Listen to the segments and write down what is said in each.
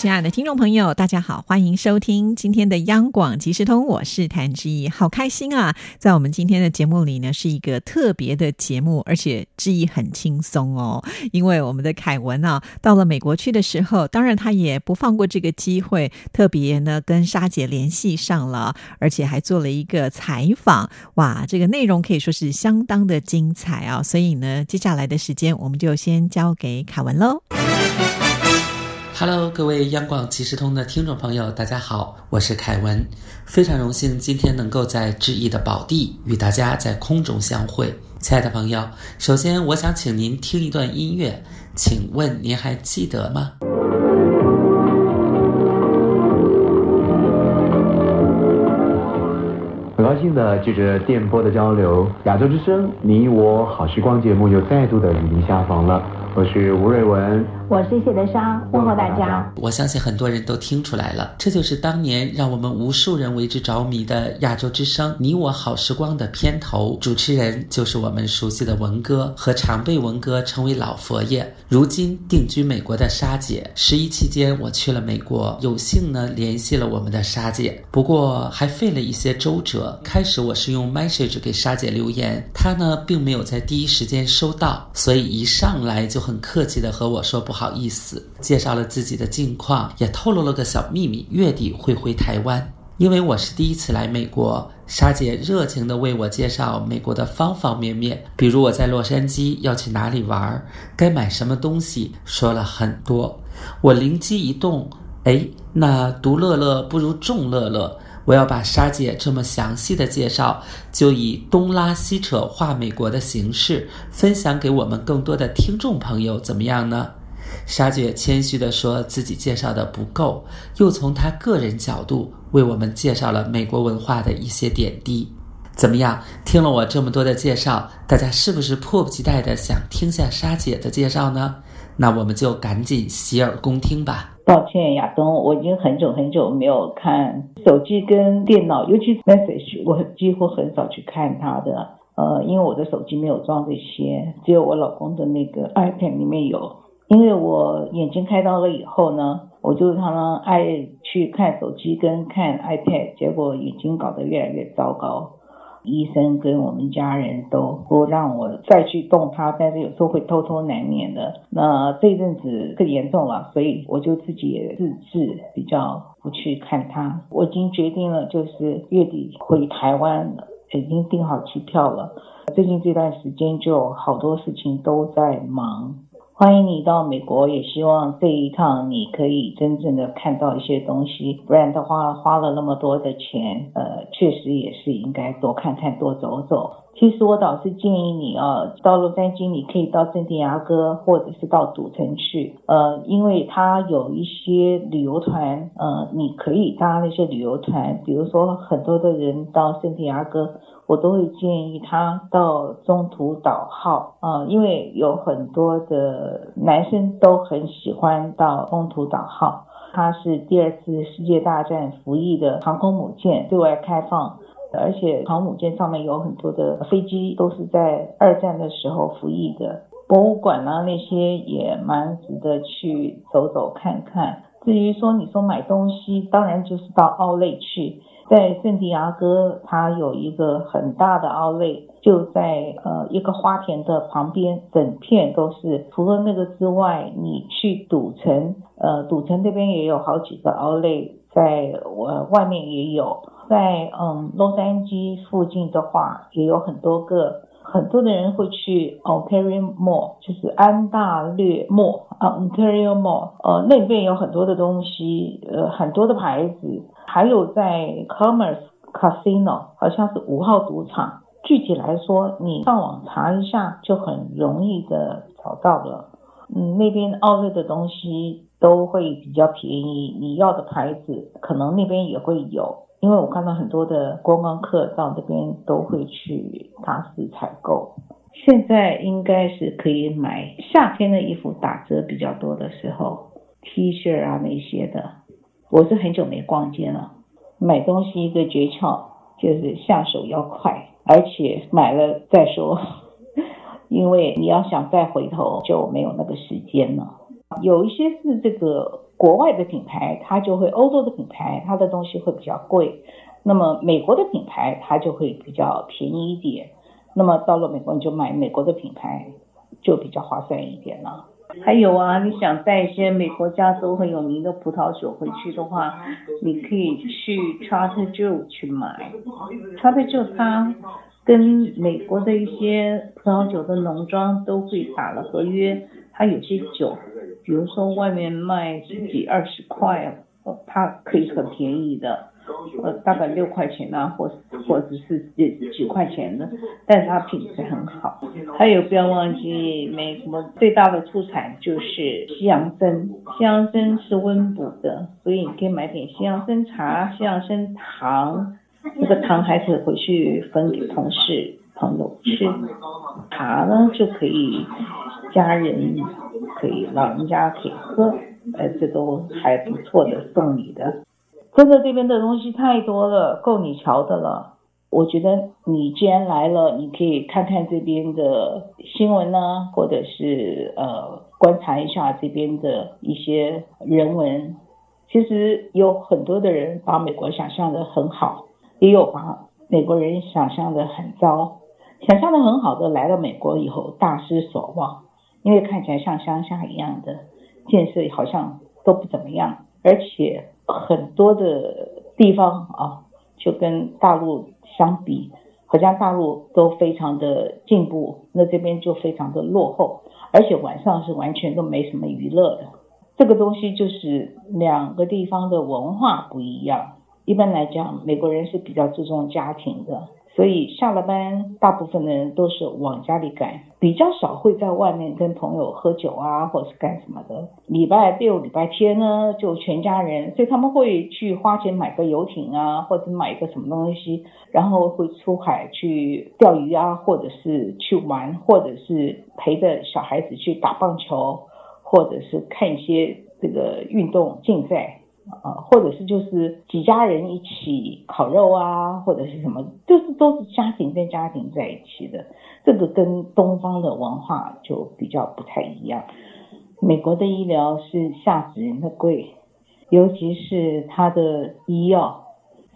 亲爱的听众朋友，大家好，欢迎收听今天的央广即时通，我是谭志毅，好开心啊！在我们今天的节目里呢，是一个特别的节目，而且志毅很轻松哦，因为我们的凯文啊，到了美国去的时候，当然他也不放过这个机会，特别呢跟沙姐联系上了，而且还做了一个采访，哇，这个内容可以说是相当的精彩啊！所以呢，接下来的时间我们就先交给凯文喽。Hello，各位央广即时通的听众朋友，大家好，我是凯文，非常荣幸今天能够在志毅的宝地与大家在空中相会。亲爱的朋友，首先我想请您听一段音乐，请问您还记得吗？很高兴的借着电波的交流，亚洲之声你我好时光节目又再度的与您相逢了，我是吴瑞文。我是谢德莎，问候大家。我相信很多人都听出来了，这就是当年让我们无数人为之着迷的《亚洲之声》你我好时光的片头，主持人就是我们熟悉的文哥，和常被文哥称为老佛爷。如今定居美国的沙姐，十一期间我去了美国，有幸呢联系了我们的沙姐，不过还费了一些周折。开始我是用 message 给沙姐留言，她呢并没有在第一时间收到，所以一上来就很客气的和我说。不好意思，介绍了自己的近况，也透露了个小秘密，月底会回台湾。因为我是第一次来美国，沙姐热情地为我介绍美国的方方面面，比如我在洛杉矶要去哪里玩，该买什么东西，说了很多。我灵机一动，哎，那独乐乐不如众乐乐，我要把沙姐这么详细的介绍，就以东拉西扯画美国的形式分享给我们更多的听众朋友，怎么样呢？沙姐谦虚地说自己介绍的不够，又从她个人角度为我们介绍了美国文化的一些点滴。怎么样？听了我这么多的介绍，大家是不是迫不及待的想听下沙姐的介绍呢？那我们就赶紧洗耳恭听吧。抱歉，亚东，我已经很久很久没有看手机跟电脑，尤其是 message，我几乎很少去看它的。呃，因为我的手机没有装这些，只有我老公的那个 iPad 里面有。因为我眼睛开刀了以后呢，我就常常爱去看手机跟看 iPad，结果眼睛搞得越来越糟糕。医生跟我们家人都不让我再去动它，但是有时候会偷偷难免的。那这阵子更严重了，所以我就自己也自制，比较不去看它。我已经决定了，就是月底回台湾了，已经订好机票了。最近这段时间就好多事情都在忙。欢迎你到美国，也希望这一趟你可以真正的看到一些东西，不然的话花了那么多的钱，呃，确实也是应该多看看、多走走。其实我倒是建议你啊，到洛杉矶你可以到圣地亚哥，或者是到赌城去，呃，因为它有一些旅游团，呃，你可以搭那些旅游团，比如说很多的人到圣地亚哥。我都会建议他到中途岛号啊，因为有很多的男生都很喜欢到中途岛号。它是第二次世界大战服役的航空母舰，对外开放，而且航母舰上面有很多的飞机都是在二战的时候服役的。博物馆呢，那些也蛮值得去走走看看。至于说你说买东西，当然就是到奥莱去。在圣地亚哥，它有一个很大的奥莱，就在呃一个花田的旁边，整片都是。除了那个之外，你去赌城，呃，赌城那边也有好几个奥莱，在我外面也有。在嗯洛杉矶附近的话，也有很多个。很多的人会去 Ontario Mall，就是安大略 Mall 啊，Ontario Mall，呃，那边有很多的东西，呃，很多的牌子。还有在 Commerce Casino，好像是五号赌场。具体来说，你上网查一下就很容易的找到了。嗯，那边奥瑞的东西都会比较便宜，你要的牌子可能那边也会有。因为我看到很多的观光客到这边都会去大肆采购。现在应该是可以买夏天的衣服打折比较多的时候，T 恤啊那些的。我是很久没逛街了，买东西一个诀窍就是下手要快，而且买了再说，因为你要想再回头就没有那个时间了。有一些是这个国外的品牌，它就会欧洲的品牌，它的东西会比较贵。那么美国的品牌它就会比较便宜一点。那么到了美国你就买美国的品牌，就比较划算一点了。还有啊，你想带一些美国加州很有名的葡萄酒回去的话，你可以去 Trader Joe 去买。Trader Joe 它跟美国的一些葡萄酒的农庄都会打了合约，它有些酒，比如说外面卖十几二十块，呃它可以很便宜的。呃，大概六块钱啊，或或者是几几块钱的，但是它品质很好。还有不要忘记，美国最大的出产就是西洋参，西洋参是温补的，所以你可以买点西洋参茶、西洋参糖，那个糖还可以回去分给同事朋友吃。茶呢就可以家人可以老人家可以喝，呃，这都还不错的送礼的。真的这边的东西太多了，够你瞧的了。我觉得你既然来了，你可以看看这边的新闻呢，或者是呃观察一下这边的一些人文。其实有很多的人把美国想象的很好，也有把美国人想象的很糟。想象的很好的来到美国以后大失所望，因为看起来像乡下一样的建设好像都不怎么样，而且。很多的地方啊，就跟大陆相比，好像大陆都非常的进步，那这边就非常的落后，而且晚上是完全都没什么娱乐的。这个东西就是两个地方的文化不一样。一般来讲，美国人是比较注重家庭的。所以下了班，大部分的人都是往家里赶，比较少会在外面跟朋友喝酒啊，或者是干什么的。礼拜六、礼拜天呢，就全家人，所以他们会去花钱买个游艇啊，或者买一个什么东西，然后会出海去钓鱼啊，或者是去玩，或者是陪着小孩子去打棒球，或者是看一些这个运动竞赛。啊，或者是就是几家人一起烤肉啊，或者是什么，就是都是家庭跟家庭在一起的。这个跟东方的文化就比较不太一样。美国的医疗是吓死人的贵，尤其是他的医药，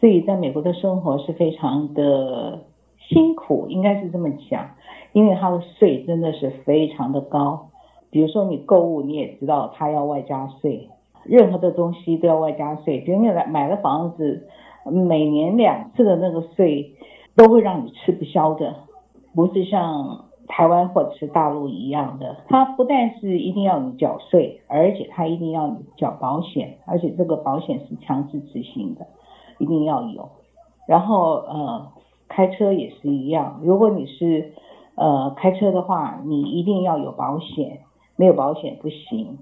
所以在美国的生活是非常的辛苦，应该是这么讲，因为他的税真的是非常的高。比如说你购物，你也知道他要外加税。任何的东西都要外加税，比如你来买了房子，每年两次的那个税都会让你吃不消的，不是像台湾或者是大陆一样的，它不但是一定要你缴税，而且它一定要你缴保险，而且这个保险是强制执行的，一定要有。然后呃，开车也是一样，如果你是呃开车的话，你一定要有保险，没有保险不行。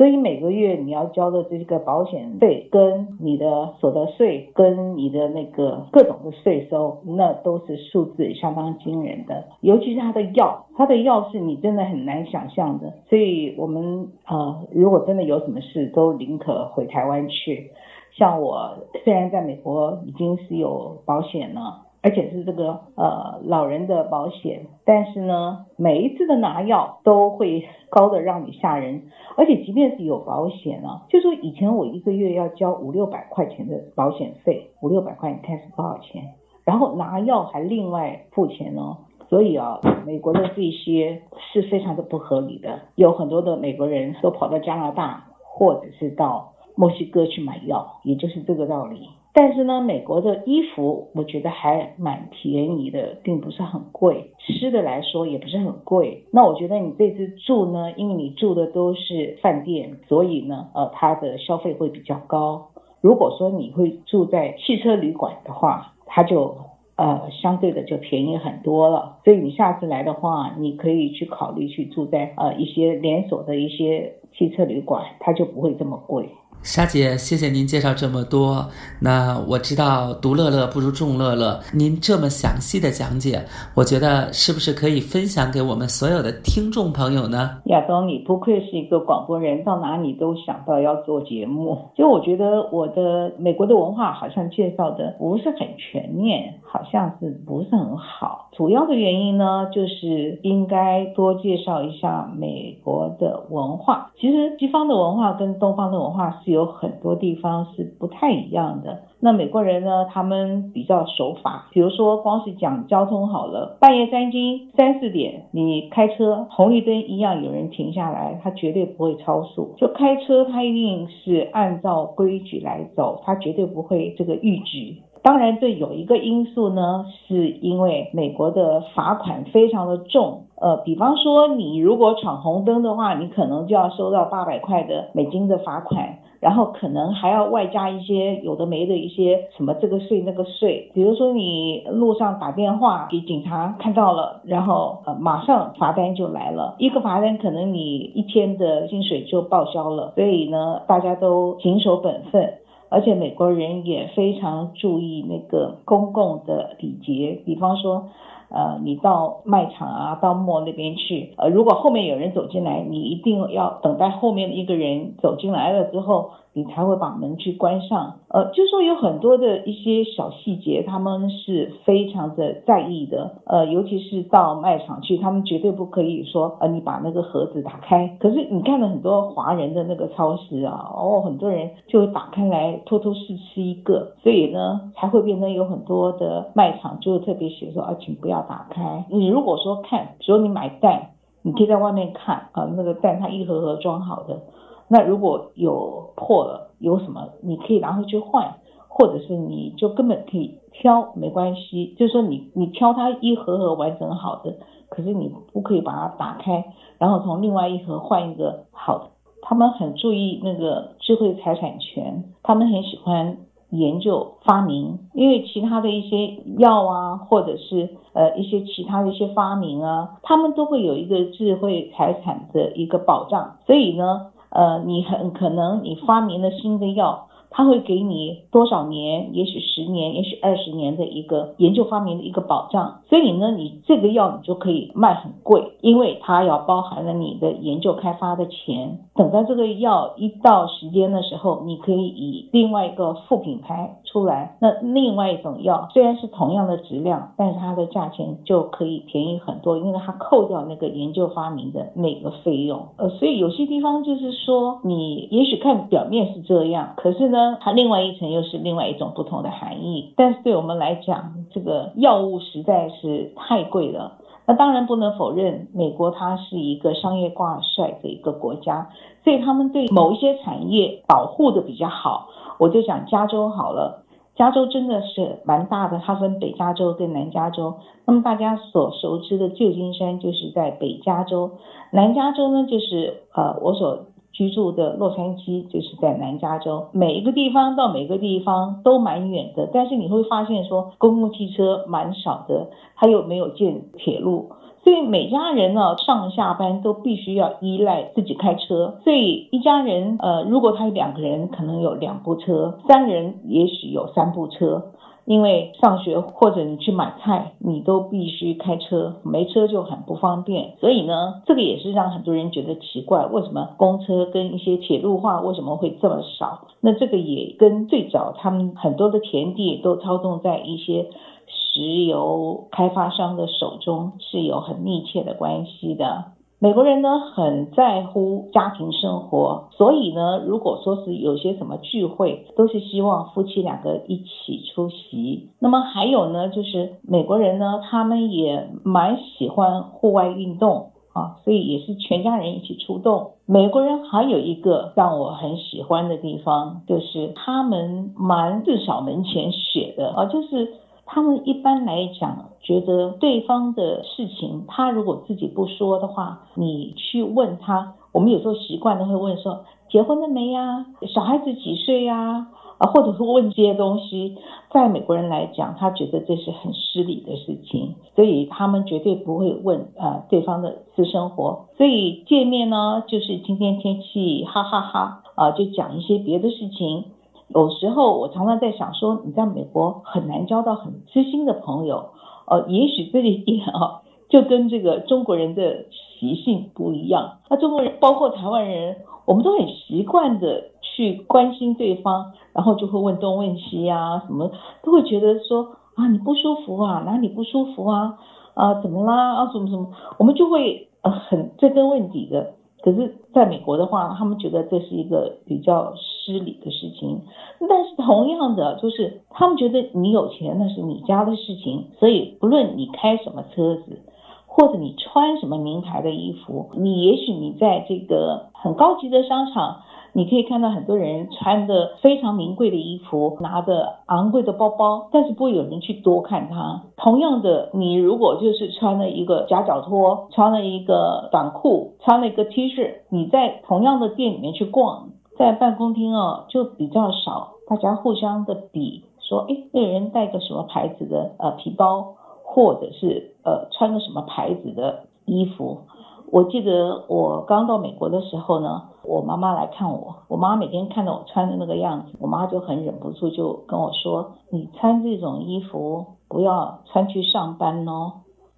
所以每个月你要交的这个保险费，跟你的所得税，跟你的那个各种的税收，那都是数字相当惊人的。尤其是它的药，它的药是你真的很难想象的。所以我们呃，如果真的有什么事，都宁可回台湾去。像我虽然在美国已经是有保险了。而且是这个呃老人的保险，但是呢，每一次的拿药都会高的让你吓人。而且即便是有保险啊，就说以前我一个月要交五六百块钱的保险费，五六百块你看是多少钱？然后拿药还另外付钱哦。所以啊，美国的这些是非常的不合理的。有很多的美国人都跑到加拿大或者是到墨西哥去买药，也就是这个道理。但是呢，美国的衣服我觉得还蛮便宜的，并不是很贵。吃的来说也不是很贵。那我觉得你这次住呢，因为你住的都是饭店，所以呢，呃，它的消费会比较高。如果说你会住在汽车旅馆的话，它就呃相对的就便宜很多了。所以你下次来的话，你可以去考虑去住在呃一些连锁的一些汽车旅馆，它就不会这么贵。沙姐，谢谢您介绍这么多。那我知道独乐乐不如众乐乐，您这么详细的讲解，我觉得是不是可以分享给我们所有的听众朋友呢？亚东，你不愧是一个广播人，到哪里都想到要做节目。就我觉得我的美国的文化好像介绍的不是很全面，好像是不是很好。主要的原因呢，就是应该多介绍一下美国的文化。其实西方的文化跟东方的文化是有很多地方是不太一样的。那美国人呢？他们比较守法，比如说光是讲交通好了，半夜三更、三四点，你开车，红绿灯一样有人停下来，他绝对不会超速。就开车，他一定是按照规矩来走，他绝对不会这个逾矩。当然，这有一个因素呢，是因为美国的罚款非常的重。呃，比方说你如果闯红灯的话，你可能就要收到八百块的美金的罚款。然后可能还要外加一些有的没的一些什么这个税那个税，比如说你路上打电话给警察看到了，然后呃马上罚单就来了，一个罚单可能你一天的薪水就报销了，所以呢大家都谨守本分，而且美国人也非常注意那个公共的礼节，比方说。呃，你到卖场啊，到末那边去，呃，如果后面有人走进来，你一定要等待后面的一个人走进来了之后。你才会把门去关上，呃，就说有很多的一些小细节，他们是非常的在意的，呃，尤其是到卖场去，他们绝对不可以说，呃，你把那个盒子打开。可是你看了很多华人的那个超市啊，哦，很多人就打开来偷偷试吃一个，所以呢，才会变成有很多的卖场就特别写说，啊，请不要打开。你如果说看，比如你买蛋，你可以在外面看啊，那个蛋它一盒盒装好的。那如果有破了，有什么你可以拿回去换，或者是你就根本可以挑，没关系。就是说你你挑它一盒盒完整好的，可是你不可以把它打开，然后从另外一盒换一个好的。他们很注意那个智慧财产权，他们很喜欢研究发明，因为其他的一些药啊，或者是呃一些其他的一些发明啊，他们都会有一个智慧财产的一个保障，所以呢。呃，你很可能你发明了新的药。他会给你多少年，也许十年，也许二十年的一个研究发明的一个保障，所以呢，你这个药你就可以卖很贵，因为它要包含了你的研究开发的钱。等到这个药一到时间的时候，你可以以另外一个副品牌出来，那另外一种药虽然是同样的质量，但是它的价钱就可以便宜很多，因为它扣掉那个研究发明的那个费用。呃，所以有些地方就是说，你也许看表面是这样，可是呢。它另外一层又是另外一种不同的含义，但是对我们来讲，这个药物实在是太贵了。那当然不能否认，美国它是一个商业挂帅的一个国家，所以他们对某一些产业保护的比较好。我就讲加州好了，加州真的是蛮大的，它分北加州跟南加州。那么大家所熟知的旧金山就是在北加州，南加州呢就是呃我所。居住的洛杉矶就是在南加州，每一个地方到每个地方都蛮远的，但是你会发现说公共汽车蛮少的，它又没有建铁路，所以每家人呢上下班都必须要依赖自己开车，所以一家人呃如果他有两个人，可能有两部车，三个人也许有三部车。因为上学或者你去买菜，你都必须开车，没车就很不方便。所以呢，这个也是让很多人觉得奇怪，为什么公车跟一些铁路化为什么会这么少？那这个也跟最早他们很多的田地都操纵在一些石油开发商的手中是有很密切的关系的。美国人呢很在乎家庭生活，所以呢，如果说是有些什么聚会，都是希望夫妻两个一起出席。那么还有呢，就是美国人呢，他们也蛮喜欢户外运动啊，所以也是全家人一起出动。美国人还有一个让我很喜欢的地方，就是他们蛮自扫门前雪的啊，就是。他们一般来讲，觉得对方的事情，他如果自己不说的话，你去问他。我们有时候习惯的会问说，结婚了没呀？小孩子几岁呀？啊，或者是问这些东西，在美国人来讲，他觉得这是很失礼的事情，所以他们绝对不会问啊对方的私生活。所以见面呢，就是今天天气，哈哈哈啊，就讲一些别的事情。有时候我常常在想说，你在美国很难交到很知心的朋友，呃，也许这一点啊，就跟这个中国人的习性不一样。那中国人，包括台湾人，我们都很习惯的去关心对方，然后就会问东问西啊，什么都会觉得说啊，你不舒服啊，哪里不舒服啊，啊，怎么啦，啊，什么什么，我们就会呃很追根问底的。可是，在美国的话，他们觉得这是一个比较失礼的事情。但是，同样的，就是他们觉得你有钱那是你家的事情，所以不论你开什么车子，或者你穿什么名牌的衣服，你也许你在这个很高级的商场。你可以看到很多人穿的非常名贵的衣服，拿着昂贵的包包，但是不会有人去多看他。同样的，你如果就是穿了一个夹脚拖，穿了一个短裤，穿了一个 T 恤，你在同样的店里面去逛，在办公厅哦，就比较少，大家互相的比，说，哎，那人带个什么牌子的呃皮包，或者是呃穿个什么牌子的衣服。我记得我刚到美国的时候呢，我妈妈来看我，我妈每天看到我穿的那个样子，我妈就很忍不住就跟我说：“你穿这种衣服不要穿去上班哦。”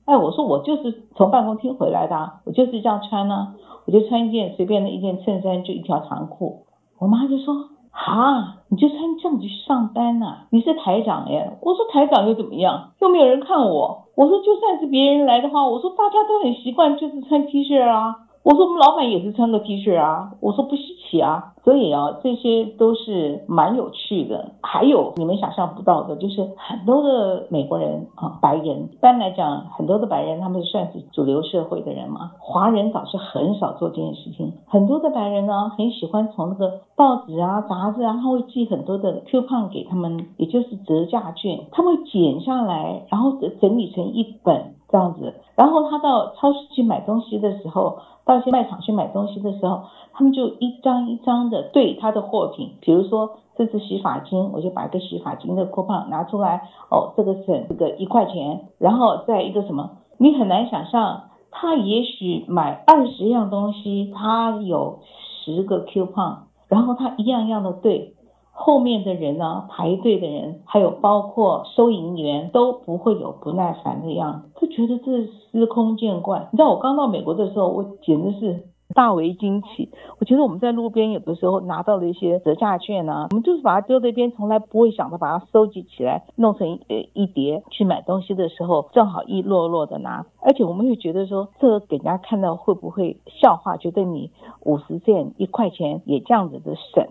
哎，我说我就是从办公厅回来的，我就是这样穿呢，我就穿一件随便的一件衬衫，就一条长裤。我妈就说：“哈，你就穿这样子去上班呐？你是台长耶？”我说：“台长又怎么样？又没有人看我。”我说，就算是别人来的话，我说大家都很习惯，就是穿 T 恤啊。我说我们老板也是穿个 T 恤啊。我说不稀奇啊。所以啊，这些都是蛮有趣的。还有你们想象不到的，就是很多的美国人啊，白人，一般来讲，很多的白人他们算是主流社会的人嘛。华人倒是很少做这件事情。很多的白人呢，很喜欢从那个报纸啊、杂志啊，他会寄很多的 coupon 给他们，也就是折价券，他会剪下来，然后整理成一本这样子。然后他到超市去买东西的时候，到一些卖场去买东西的时候。他们就一张一张的对他的货品，比如说这支洗发精，我就把一个洗发精的 coupon 拿出来，哦，这个省这个一块钱，然后再一个什么，你很难想象，他也许买二十样东西，他有十个 coupon，然后他一样一样的对，后面的人呢，排队的人，还有包括收银员都不会有不耐烦的样子，就觉得这司空见惯。你知道我刚到美国的时候，我简直是。大为惊奇，我觉得我们在路边有的时候拿到了一些折价券啊，我们就是把它丢在一边，从来不会想着把它收集起来，弄成呃一叠去买东西的时候，正好一摞摞的拿，而且我们会觉得说，这个给人家看到会不会笑话？觉得你五十件一块钱也这样子的省，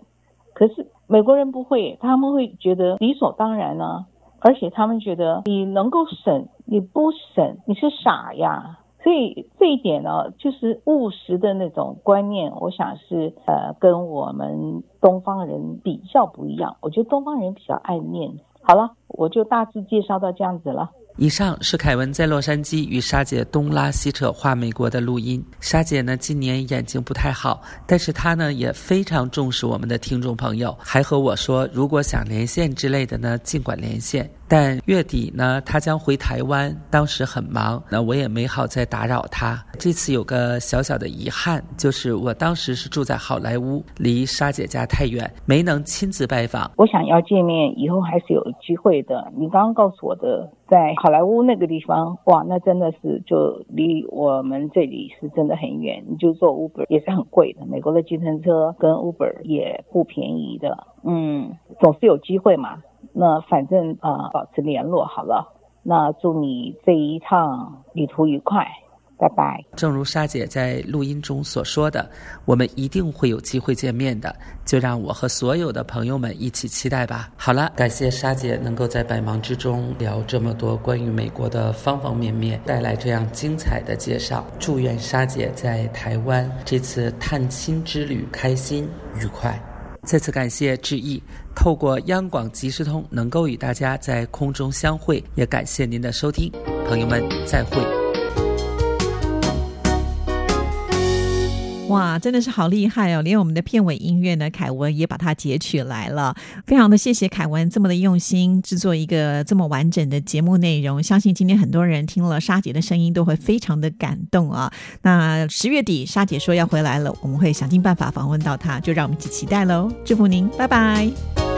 可是美国人不会，他们会觉得理所当然呢，而且他们觉得你能够省，你不省你是傻呀。所以这一点呢，就是务实的那种观念，我想是呃跟我们东方人比较不一样。我觉得东方人比较爱面子。好了，我就大致介绍到这样子了。以上是凯文在洛杉矶与沙姐东拉西扯画美国的录音。沙姐呢今年眼睛不太好，但是她呢也非常重视我们的听众朋友，还和我说如果想连线之类的呢，尽管连线。但月底呢，他将回台湾，当时很忙，那我也没好再打扰他。这次有个小小的遗憾，就是我当时是住在好莱坞，离沙姐家太远，没能亲自拜访。我想要见面，以后还是有机会的。你刚刚告诉我的，在好莱坞那个地方，哇，那真的是就离我们这里是真的很远，你就坐 Uber 也是很贵的。美国的计程车跟 Uber 也不便宜的，嗯，总是有机会嘛。那反正啊，保持联络好了。那祝你这一趟旅途愉快，拜拜。正如沙姐在录音中所说的，我们一定会有机会见面的。就让我和所有的朋友们一起期待吧。好了，感谢沙姐能够在百忙之中聊这么多关于美国的方方面面，带来这样精彩的介绍。祝愿沙姐在台湾这次探亲之旅开心愉快。再次感谢致意，透过央广即时通能够与大家在空中相会，也感谢您的收听，朋友们再会。哇，真的是好厉害哦！连我们的片尾音乐呢，凯文也把它截取来了。非常的谢谢凯文这么的用心制作一个这么完整的节目内容，相信今天很多人听了沙姐的声音都会非常的感动啊。那十月底沙姐说要回来了，我们会想尽办法访问到她，就让我们一起期待喽！祝福您，拜拜。